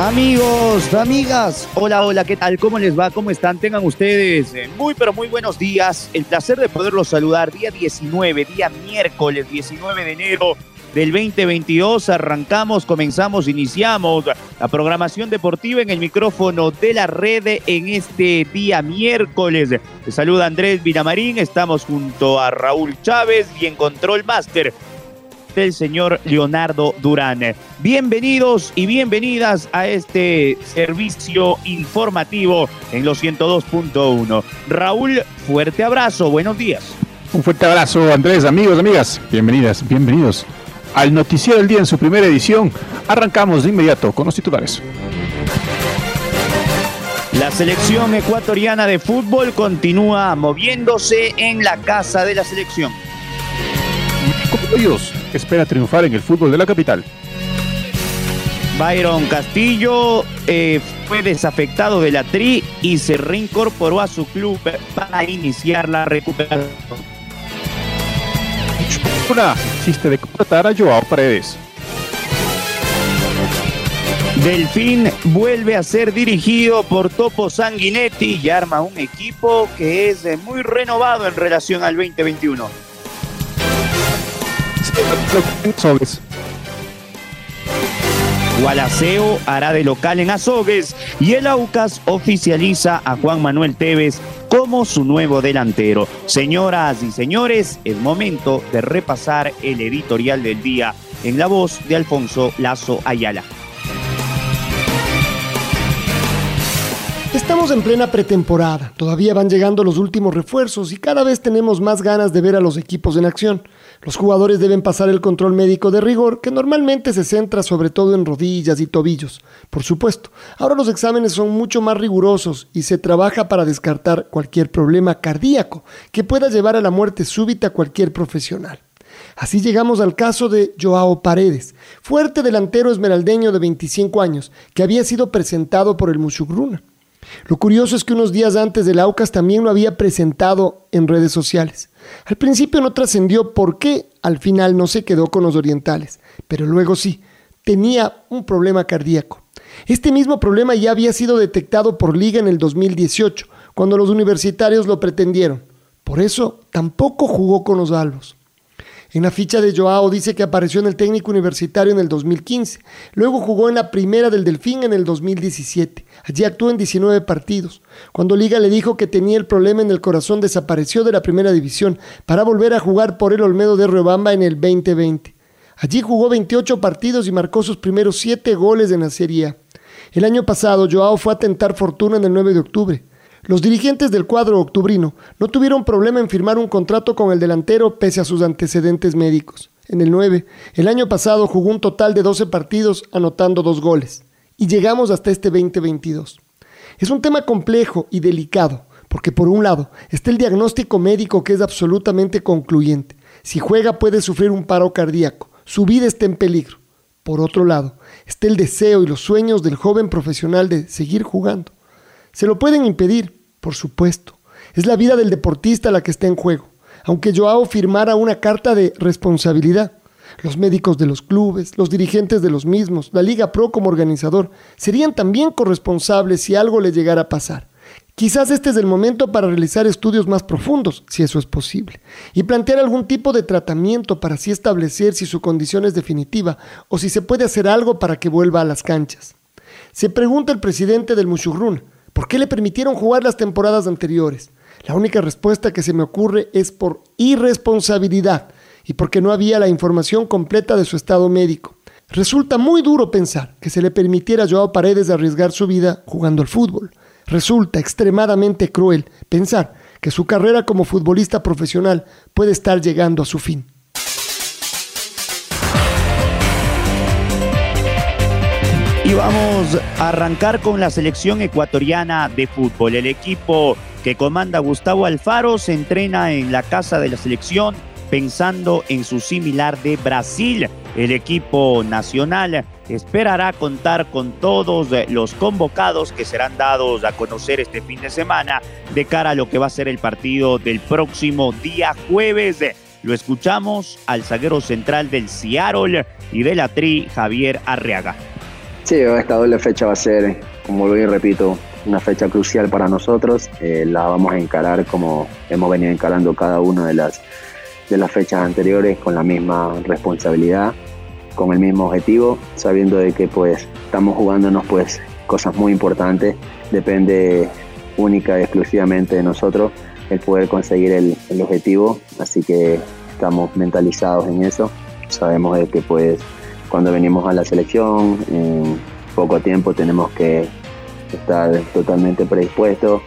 Amigos, amigas, hola, hola, ¿qué tal? ¿Cómo les va? ¿Cómo están? Tengan ustedes eh, muy, pero muy buenos días. El placer de poderlos saludar día 19, día miércoles 19 de enero del 2022. Arrancamos, comenzamos, iniciamos la programación deportiva en el micrófono de la red en este día miércoles. Te saluda Andrés Vinamarín, estamos junto a Raúl Chávez y en Control Master del señor Leonardo Durán. Bienvenidos y bienvenidas a este servicio informativo en los 102.1. Raúl, fuerte abrazo, buenos días. Un fuerte abrazo, Andrés, amigos, amigas. Bienvenidas, bienvenidos al Noticiero del Día en su primera edición. Arrancamos de inmediato con los titulares. La selección ecuatoriana de fútbol continúa moviéndose en la casa de la selección. Dios espera triunfar en el fútbol de la capital. Byron Castillo eh, fue desafectado de la TRI y se reincorporó a su club para iniciar la recuperación. Existe de contratar a Joao Paredes. Delfín vuelve a ser dirigido por Topo Sanguinetti y arma un equipo que es muy renovado en relación al 2021. Gualaceo hará de local en Azogues y el Aucas oficializa a Juan Manuel Tevez como su nuevo delantero. Señoras y señores, es momento de repasar el editorial del día en la voz de Alfonso Lazo Ayala. Estamos en plena pretemporada, todavía van llegando los últimos refuerzos y cada vez tenemos más ganas de ver a los equipos en acción. Los jugadores deben pasar el control médico de rigor, que normalmente se centra sobre todo en rodillas y tobillos. Por supuesto, ahora los exámenes son mucho más rigurosos y se trabaja para descartar cualquier problema cardíaco que pueda llevar a la muerte súbita a cualquier profesional. Así llegamos al caso de Joao Paredes, fuerte delantero esmeraldeño de 25 años, que había sido presentado por el Mushugruna. Lo curioso es que unos días antes del Aucas también lo había presentado en redes sociales. Al principio no trascendió por qué al final no se quedó con los orientales, pero luego sí, tenía un problema cardíaco. Este mismo problema ya había sido detectado por Liga en el 2018, cuando los universitarios lo pretendieron. Por eso tampoco jugó con los albos. En la ficha de Joao dice que apareció en el técnico universitario en el 2015. Luego jugó en la primera del Delfín en el 2017. Allí actuó en 19 partidos. Cuando Liga le dijo que tenía el problema en el corazón, desapareció de la primera división para volver a jugar por el Olmedo de Riobamba en el 2020. Allí jugó 28 partidos y marcó sus primeros 7 goles en la Serie A. El año pasado, Joao fue a tentar fortuna en el 9 de octubre. Los dirigentes del cuadro octubrino no tuvieron problema en firmar un contrato con el delantero pese a sus antecedentes médicos. En el 9, el año pasado jugó un total de 12 partidos anotando dos goles. Y llegamos hasta este 2022. Es un tema complejo y delicado, porque por un lado está el diagnóstico médico que es absolutamente concluyente. Si juega puede sufrir un paro cardíaco, su vida está en peligro. Por otro lado, está el deseo y los sueños del joven profesional de seguir jugando. Se lo pueden impedir, por supuesto. Es la vida del deportista la que está en juego, aunque Joao firmara una carta de responsabilidad. Los médicos de los clubes, los dirigentes de los mismos, la Liga Pro como organizador, serían también corresponsables si algo le llegara a pasar. Quizás este es el momento para realizar estudios más profundos, si eso es posible, y plantear algún tipo de tratamiento para así establecer si su condición es definitiva o si se puede hacer algo para que vuelva a las canchas. Se pregunta el presidente del Mushurrun, ¿Por qué le permitieron jugar las temporadas anteriores? La única respuesta que se me ocurre es por irresponsabilidad y porque no había la información completa de su estado médico. Resulta muy duro pensar que se le permitiera a Joao Paredes arriesgar su vida jugando al fútbol. Resulta extremadamente cruel pensar que su carrera como futbolista profesional puede estar llegando a su fin. Vamos a arrancar con la selección ecuatoriana de fútbol. El equipo que comanda Gustavo Alfaro se entrena en la casa de la selección pensando en su similar de Brasil. El equipo nacional esperará contar con todos los convocados que serán dados a conocer este fin de semana de cara a lo que va a ser el partido del próximo día jueves. Lo escuchamos al zaguero central del Seattle y de la Tri, Javier Arriaga. Sí, esta doble fecha va a ser, como lo repito, una fecha crucial para nosotros. Eh, la vamos a encarar como hemos venido encarando cada una de las, de las fechas anteriores con la misma responsabilidad, con el mismo objetivo, sabiendo de que pues estamos jugándonos pues cosas muy importantes. Depende única y exclusivamente de nosotros el poder conseguir el, el objetivo, así que estamos mentalizados en eso. Sabemos de que pues cuando venimos a la selección, en poco tiempo tenemos que estar totalmente predispuestos.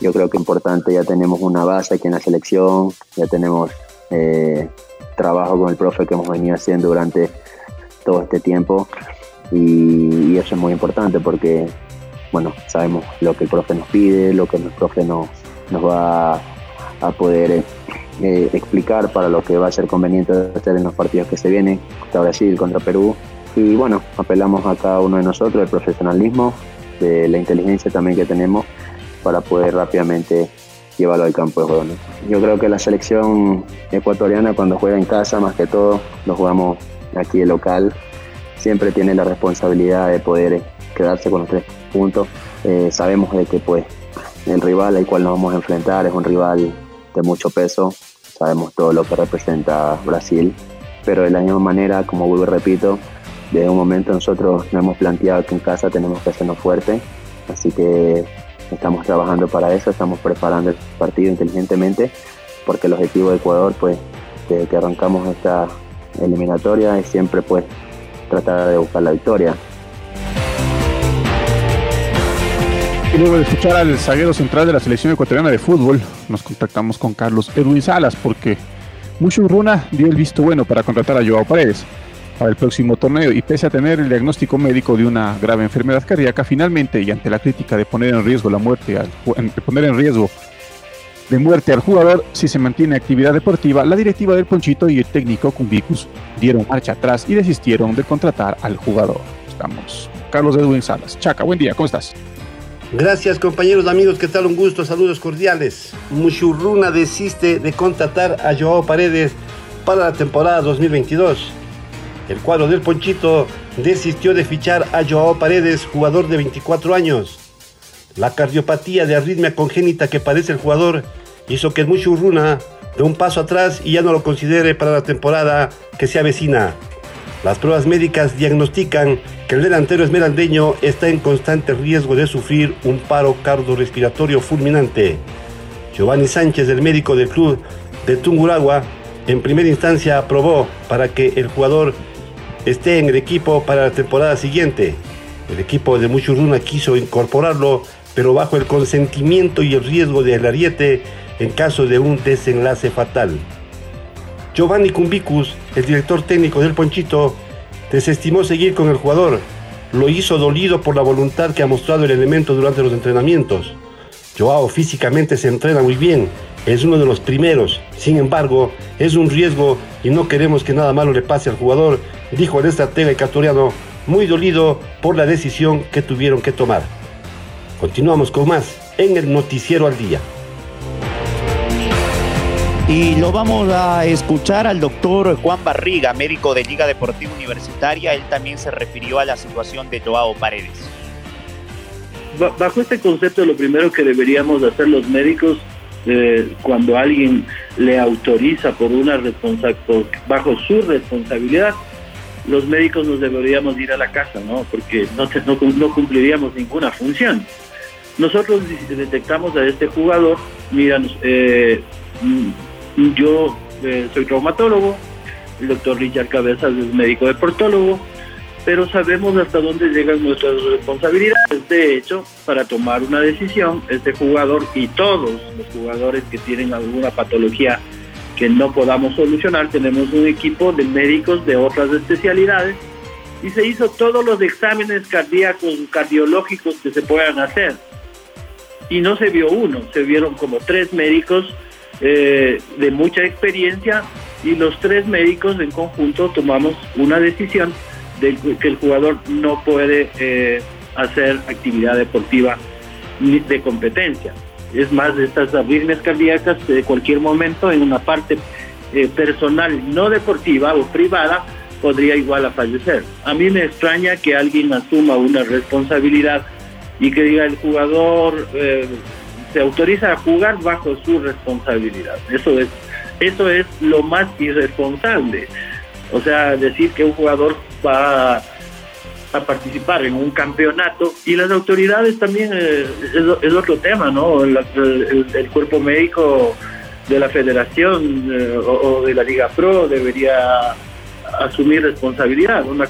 Yo creo que es importante, ya tenemos una base aquí en la selección, ya tenemos eh, trabajo con el profe que hemos venido haciendo durante todo este tiempo y, eso es muy importante porque, bueno, sabemos lo que el profe nos pide, lo que el profe nos, nos va a poder eh, explicar para lo que va a ser conveniente hacer en los partidos que se vienen, contra Brasil, contra Perú. Y bueno, apelamos a cada uno de nosotros, el profesionalismo, de la inteligencia también que tenemos para poder rápidamente llevarlo al campo de juego. Yo creo que la selección ecuatoriana cuando juega en casa, más que todo, lo jugamos aquí de local, siempre tiene la responsabilidad de poder quedarse con los tres puntos. Eh, sabemos de que pues el rival al cual nos vamos a enfrentar es un rival de mucho peso, sabemos todo lo que representa Brasil, pero de la misma manera, como vuelvo y repito, desde un momento nosotros nos hemos planteado que en casa tenemos que hacernos fuerte, así que estamos trabajando para eso, estamos preparando el partido inteligentemente, porque el objetivo de Ecuador, pues, desde que arrancamos esta eliminatoria es siempre, pues, tratar de buscar la victoria. Luego de escuchar al zaguero central de la selección ecuatoriana de fútbol, nos contactamos con Carlos Edwin Salas porque Mucho Runa dio el visto bueno para contratar a Joao Paredes para el próximo torneo y pese a tener el diagnóstico médico de una grave enfermedad cardíaca, finalmente y ante la crítica de poner en riesgo la muerte al, de poner en riesgo de muerte al jugador si se mantiene actividad deportiva, la directiva del Ponchito y el técnico Cumbicus dieron marcha atrás y desistieron de contratar al jugador. Estamos. Carlos Edwin Salas. Chaca, buen día, ¿cómo estás? Gracias compañeros, amigos, ¿qué tal? Un gusto, saludos cordiales. Mushurruna desiste de contratar a Joao Paredes para la temporada 2022. El cuadro del Ponchito desistió de fichar a Joao Paredes, jugador de 24 años. La cardiopatía de arritmia congénita que padece el jugador hizo que el Mushurruna dé un paso atrás y ya no lo considere para la temporada que se avecina. Las pruebas médicas diagnostican que el delantero esmeraldeño está en constante riesgo de sufrir un paro cardiorrespiratorio fulminante. Giovanni Sánchez, el médico del club de Tunguragua, en primera instancia aprobó para que el jugador esté en el equipo para la temporada siguiente. El equipo de Muchurruna quiso incorporarlo, pero bajo el consentimiento y el riesgo del ariete en caso de un desenlace fatal. Giovanni Cumbicus, el director técnico del Ponchito, desestimó seguir con el jugador. Lo hizo dolido por la voluntad que ha mostrado el elemento durante los entrenamientos. Joao físicamente se entrena muy bien, es uno de los primeros. Sin embargo, es un riesgo y no queremos que nada malo le pase al jugador, dijo el estratega ecuatoriano, muy dolido por la decisión que tuvieron que tomar. Continuamos con más en el Noticiero al Día. Y lo vamos a escuchar al doctor Juan Barriga, médico de Liga Deportiva Universitaria. Él también se refirió a la situación de Joao Paredes. Bajo este concepto, lo primero que deberíamos hacer los médicos eh, cuando alguien le autoriza por una responsabilidad, bajo su responsabilidad, los médicos nos deberíamos ir a la casa, ¿no? Porque no, no cumpliríamos ninguna función. Nosotros detectamos a este jugador, mira, eh, yo eh, soy traumatólogo, el doctor Richard Cabezas es médico deportólogo, pero sabemos hasta dónde llegan nuestras responsabilidades. De hecho, para tomar una decisión, este jugador y todos los jugadores que tienen alguna patología que no podamos solucionar, tenemos un equipo de médicos de otras especialidades y se hizo todos los exámenes cardíacos, cardiológicos que se puedan hacer. Y no se vio uno, se vieron como tres médicos eh, de mucha experiencia y los tres médicos en conjunto tomamos una decisión de que el jugador no puede eh, hacer actividad deportiva de competencia. Es más, estas arritmias cardíacas de cualquier momento en una parte eh, personal no deportiva o privada podría igual a fallecer. A mí me extraña que alguien asuma una responsabilidad y que diga el jugador eh, se autoriza a jugar bajo su responsabilidad. Eso es, eso es lo más irresponsable. O sea, decir que un jugador va a, participar en un campeonato y las autoridades también eh, es, otro tema, ¿no? el, cuerpo médico de la federación eh, o, de la Liga Pro debería asumir responsabilidad. Una...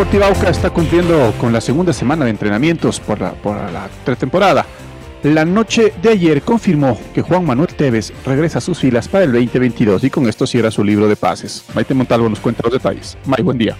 Deportiva Auca está cumpliendo con la segunda semana de entrenamientos por la, por la pretemporada. La noche de ayer confirmó que Juan Manuel Tevez regresa a sus filas para el 2022 y con esto cierra su libro de pases. Maite Montalvo nos cuenta los detalles. May, buen día.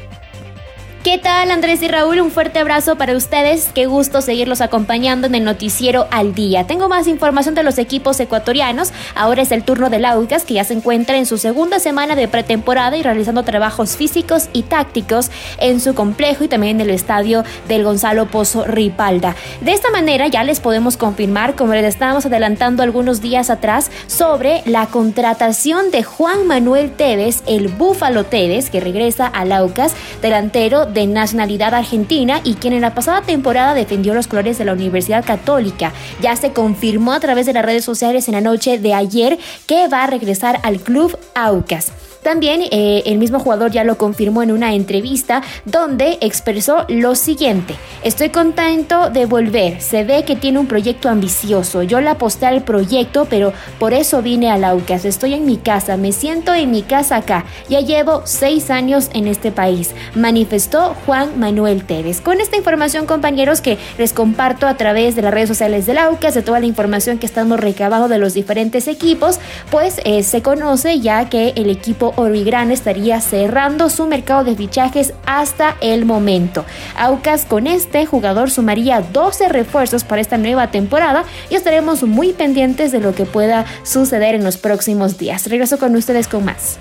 ¿Qué tal Andrés y Raúl? Un fuerte abrazo para ustedes. Qué gusto seguirlos acompañando en el noticiero al día. Tengo más información de los equipos ecuatorianos. Ahora es el turno del Aucas, que ya se encuentra en su segunda semana de pretemporada y realizando trabajos físicos y tácticos en su complejo y también en el estadio del Gonzalo Pozo Ripalda. De esta manera ya les podemos confirmar, como les estábamos adelantando algunos días atrás, sobre la contratación de Juan Manuel Tevez, el Búfalo Tevez, que regresa al Aucas, delantero de nacionalidad argentina y quien en la pasada temporada defendió los colores de la Universidad Católica. Ya se confirmó a través de las redes sociales en la noche de ayer que va a regresar al club Aucas. También eh, el mismo jugador ya lo confirmó en una entrevista donde expresó lo siguiente, estoy contento de volver, se ve que tiene un proyecto ambicioso, yo le aposté al proyecto, pero por eso vine a Laucas, estoy en mi casa, me siento en mi casa acá, ya llevo seis años en este país, manifestó Juan Manuel Tevez. Con esta información compañeros que les comparto a través de las redes sociales de Laucas, de toda la información que estamos recabando de los diferentes equipos, pues eh, se conoce ya que el equipo Origrán estaría cerrando su mercado de fichajes hasta el momento. Aucas con este jugador sumaría 12 refuerzos para esta nueva temporada y estaremos muy pendientes de lo que pueda suceder en los próximos días. Regreso con ustedes con más.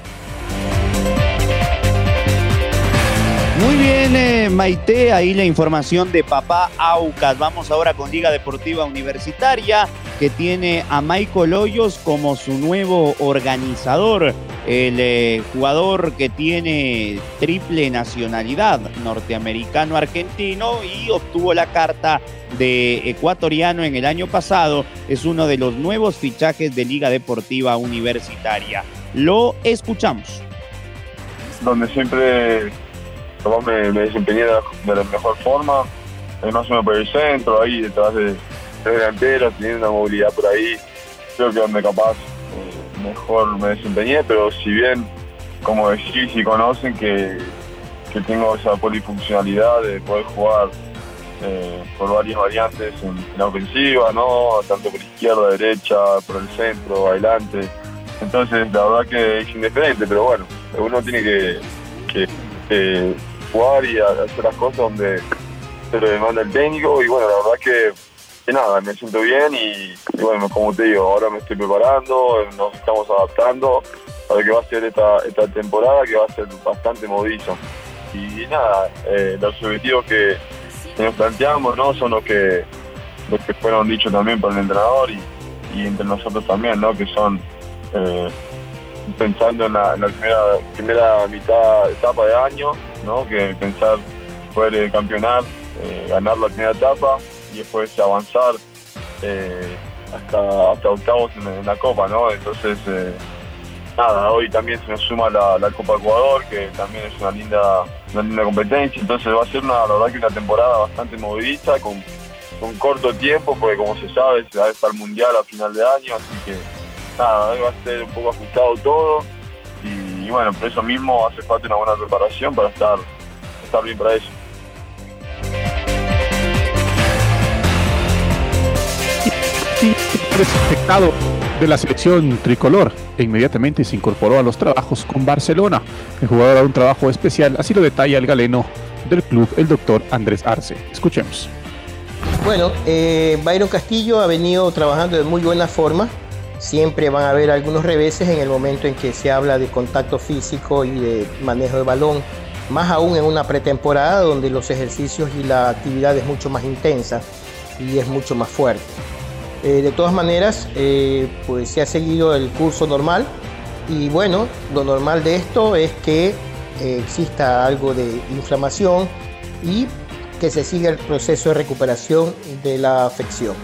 Muy bien, eh, Maite, ahí la información de papá Aucas. Vamos ahora con Liga Deportiva Universitaria, que tiene a Michael Hoyos como su nuevo organizador. El eh, jugador que tiene triple nacionalidad, norteamericano-argentino, y obtuvo la carta de ecuatoriano en el año pasado, es uno de los nuevos fichajes de Liga Deportiva Universitaria. Lo escuchamos. Donde siempre me, me desempeñé de la, mejor forma, más o menos por el centro, ahí detrás de tres delanteros, teniendo una movilidad por ahí, creo que donde capaz eh, mejor me desempeñé, pero si bien, como decís y conocen, que, tengo esa polifuncionalidad de poder jugar eh, por varias variantes en, la ofensiva, ¿no? tanto por izquierda, derecha, por el centro, adelante. Entonces, la verdad que es indiferente, pero bueno, uno tiene que, que jugar y hacer las cosas donde se lo demanda el técnico y bueno, la verdad que, nada, me siento bien y, bueno, como te digo, ahora me estoy preparando, nos estamos adaptando a lo que va a ser esta, esta temporada que va a ser bastante modizo. Y, nada, eh, los objetivos que, nos planteamos ¿no? son los que, los que fueron dichos también por el entrenador y, entre nosotros también, ¿no? que son... Eh, pensando en la, primera, primera mitad, etapa de año, ¿no? que pensar poder eh, campeonar, eh, ganar la primera etapa y después avanzar eh, hasta, hasta octavos en, la Copa. ¿no? Entonces, nada, hoy también se nos suma la, Copa Ecuador, que también es una linda, una competencia, entonces va a ser una, la verdad que una temporada bastante movidita, con, con corto tiempo, porque como se sabe, se va a estar mundial a final de año, así que nada, va a ser un poco ajustado todo y, bueno, por eso mismo hace falta una buena preparación para estar, estar bien para eso. Espectado de la selección tricolor e inmediatamente se incorporó a los trabajos con Barcelona. El jugador hará un trabajo especial, así lo detalla el galeno del club, el doctor Andrés Arce. Escuchemos. Bueno, eh, Byron Castillo ha venido trabajando de muy buena forma. Siempre van a haber algunos reveses en el momento en que se habla de contacto físico y de manejo de balón, más aún en una pretemporada donde los ejercicios y la actividad es mucho más intensa y es mucho más fuerte. Eh, de todas maneras, eh, pues se ha seguido el curso normal y bueno, lo normal de esto es que exista algo de inflamación y que se siga el proceso de recuperación de la afección.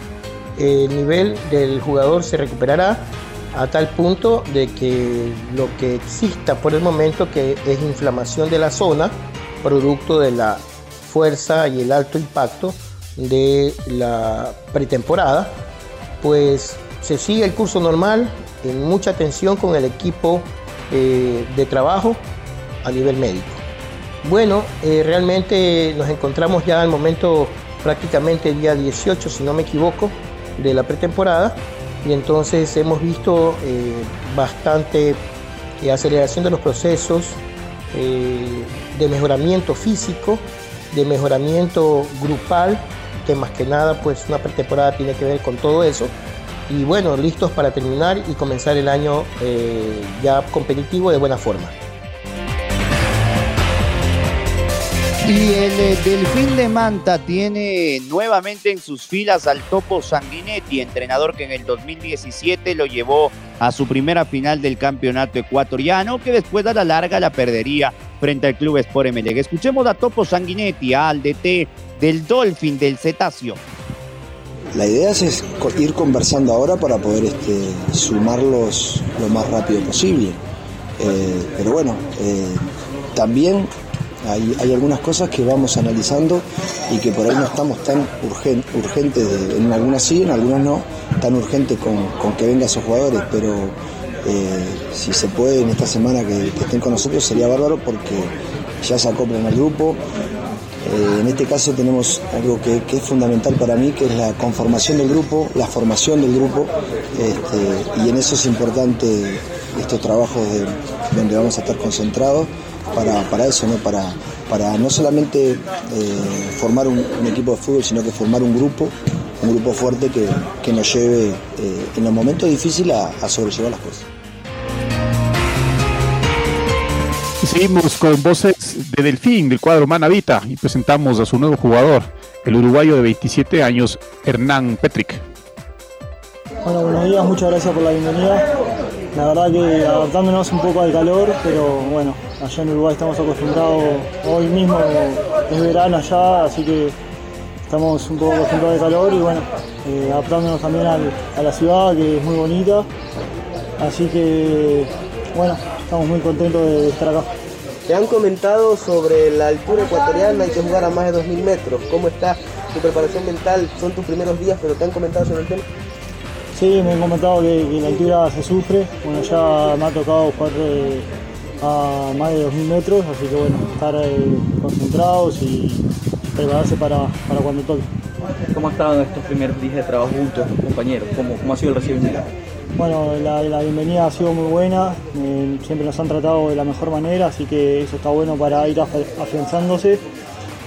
El nivel del jugador se recuperará a tal punto de que lo que exista por el momento que es inflamación de la zona, producto de la fuerza y el alto impacto de la pretemporada, pues se sigue el curso normal en mucha atención con el equipo eh, de trabajo a nivel médico. Bueno, eh, realmente nos encontramos ya al momento prácticamente día 18, si no me equivoco, de la pretemporada y entonces hemos visto eh, bastante eh, aceleración de los procesos de mejoramiento físico, de mejoramiento grupal, que más que nada pues una pretemporada tiene que ver con todo eso. Y bueno, listos para terminar y comenzar el año ya competitivo de buena forma. Y el eh, Delfín de Manta tiene nuevamente en sus filas al Topo Sanguinetti, entrenador que en el 2017 lo llevó a su primera final del campeonato ecuatoriano, que después a la larga la perdería frente al Club Sport MLG. Escuchemos a Topo Sanguinetti, al DT del Dolphin del Cetáceo. La idea es ir conversando ahora para poder este, sumarlos lo más rápido posible. Eh, pero bueno, eh, también hay, algunas cosas que vamos analizando y que por ahí no estamos tan urgentes, en algunas sí, en algunas no, tan urgentes con, que vengan esos jugadores, pero eh, si se puede en esta semana que, estén con nosotros sería bárbaro porque ya se acoplan al grupo. Eh, en este caso tenemos algo que, es fundamental para mí, que es la conformación del grupo, la formación del grupo, este, y en eso es importante estos trabajos donde vamos a estar concentrados para, eso, ¿no? Para, para no solamente eh, formar un, equipo de fútbol, sino que formar un grupo, un grupo fuerte que, nos lleve eh, en los momentos difíciles a, sobrellevar las cosas. seguimos con voces de Delfín del cuadro Manavita y presentamos a su nuevo jugador, el uruguayo de 27 años, Hernán Petric. Bueno, buenos días, muchas gracias por la bienvenida. La verdad que adaptándonos un poco al calor, pero bueno, allá en Uruguay estamos acostumbrados, hoy mismo es verano allá, así que estamos un poco acostumbrados al calor y bueno, eh, adaptándonos también a la ciudad que es muy bonita. Así que bueno, estamos muy contentos de estar acá. Te han comentado sobre la altura ecuatoriana, hay que jugar a más de 2.000 metros. ¿Cómo está tu preparación mental? Son tus primeros días, pero ¿te han comentado sobre el tema? Sí, me han comentado que, la altura se sufre. Bueno, ya me ha tocado jugar eh, a más de 2.000 metros, así que bueno, estar eh, concentrados y prepararse para, cuando toque. ¿Cómo han estado estos primeros días de trabajo juntos, compañeros? ¿Cómo, cómo ha sido el recibimiento? Bueno, la, bienvenida ha sido muy buena, eh, siempre nos han tratado de la mejor manera, así que eso está bueno para ir afianzándose.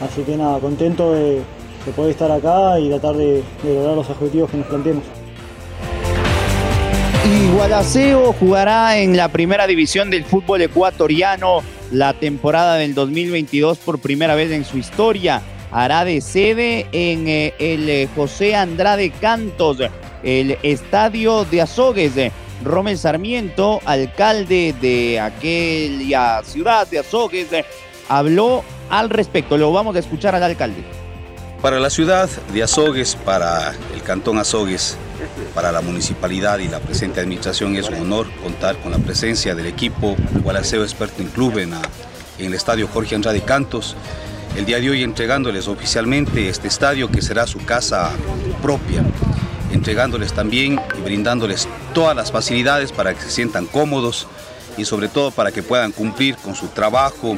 Así que nada, contento de, poder estar acá y tratar de lograr los objetivos que nos planteemos. Gualaceo jugará en la primera división del fútbol ecuatoriano la temporada del 2022 por primera vez en su historia. Hará de sede en eh, el eh, José Andrade Cantos, el estadio de Azogues. Romel Sarmiento, alcalde de aquella ciudad de Azogues, habló al respecto. Lo vamos a escuchar al alcalde. Para la ciudad de Azogues, para el cantón Azogues, para la municipalidad y la presente administración es un honor contar con la presencia del equipo Gualaceo Sporting Club en, en el estadio Jorge Andrade Cantos. El día de hoy entregándoles oficialmente este estadio que será su casa propia entregándoles también y brindándoles todas las facilidades para que se sientan cómodos y sobre todo para que puedan cumplir con su trabajo,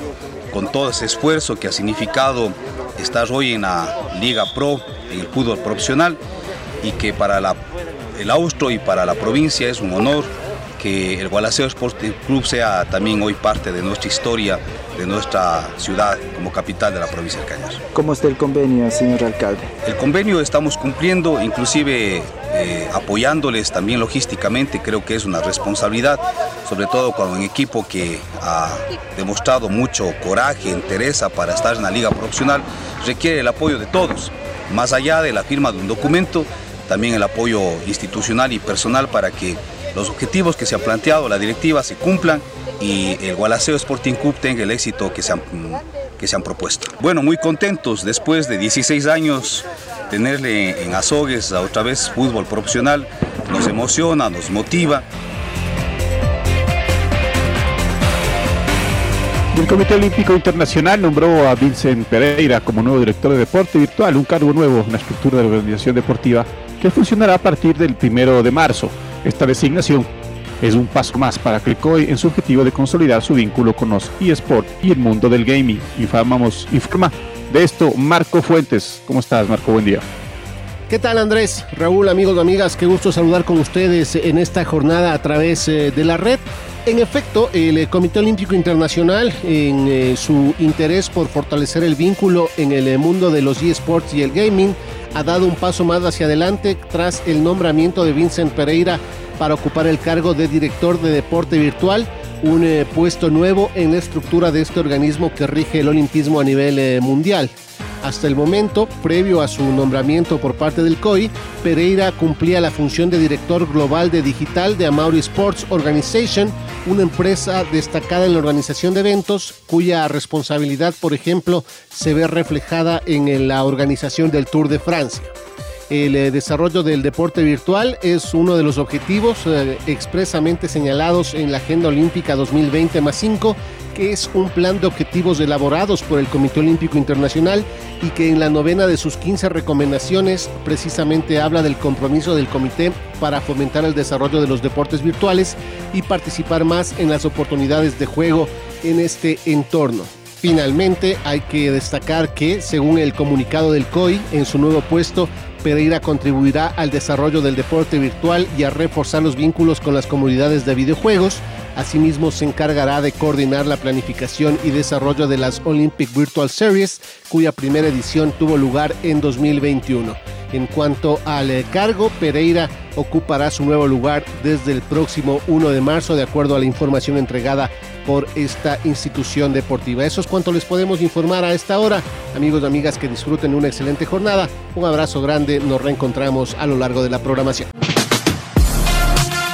con todo ese esfuerzo que ha significado estar hoy en la Liga Pro, en el fútbol profesional, y que para el Austro y para la provincia es un honor que el Gualaceo Sporting Club sea también hoy parte de nuestra historia, de nuestra ciudad como capital de la provincia de Cañar. ¿Cómo está el convenio, señor alcalde? El convenio estamos cumpliendo, inclusive eh, apoyándoles también logísticamente, creo que es una responsabilidad, sobre todo con un equipo que ha demostrado mucho coraje, interés para estar en la liga profesional, requiere el apoyo de todos, más allá de la firma de un documento, también el apoyo institucional y personal para que los objetivos que se han planteado, la directiva, se cumplan y el Gualaceo Sporting Club tenga el éxito que se han, que se han propuesto. Bueno, muy contentos después de 16 años tenerle en Azogues a otra vez fútbol profesional, nos emociona, nos motiva. El Comité Olímpico Internacional nombró a Vincent Pereira como nuevo director de deporte virtual, un cargo nuevo en la estructura de la organización deportiva que funcionará a partir del primero de marzo. Esta designación es un paso más para COI en su objetivo de consolidar su vínculo con los eSport y el mundo del gaming. Informamos, informa de esto Marco Fuentes. ¿Cómo estás, Marco? Buen día. ¿Qué tal Andrés? Raúl, amigos y amigas, qué gusto saludar con ustedes en esta jornada a través eh, de la red. En efecto, el eh, Comité Olímpico Internacional, en eh, su interés por fortalecer el vínculo en el mundo de los eSports y el gaming, ha dado un paso más hacia adelante tras el nombramiento de Vincent Pereira para ocupar el cargo de director de deporte virtual, un eh, puesto nuevo en la estructura de este organismo que rige el olimpismo a nivel eh, mundial. Hasta el momento, previo a su nombramiento por parte del COI, Pereira cumplía la función de director global de digital de Amauri Sports Organization, una empresa destacada en la organización de eventos, cuya responsabilidad, por ejemplo, se ve reflejada en la organización del Tour de Francia. El eh, desarrollo del deporte virtual es uno de los objetivos eh, expresamente señalados en la Agenda Olímpica 2020 más 5 que es un plan de objetivos elaborados por el Comité Olímpico Internacional y que en la novena de sus 15 recomendaciones precisamente habla del compromiso del comité para fomentar el desarrollo de los deportes virtuales y participar más en las oportunidades de juego en este entorno. Finalmente, hay que destacar que, según el comunicado del COI, en su nuevo puesto, Pereira contribuirá al desarrollo del deporte virtual y a reforzar los vínculos con las comunidades de videojuegos. Asimismo, se encargará de coordinar la planificación y desarrollo de las Olympic Virtual Series, cuya primera edición tuvo lugar en 2021. En cuanto al eh, cargo, Pereira ocupará su nuevo lugar desde el próximo 1 de marzo, de acuerdo a la información entregada por esta institución deportiva. Eso es cuanto les podemos informar a esta hora. Amigos y amigas, que disfruten una excelente jornada. Un abrazo grande, nos reencontramos a lo largo de la programación.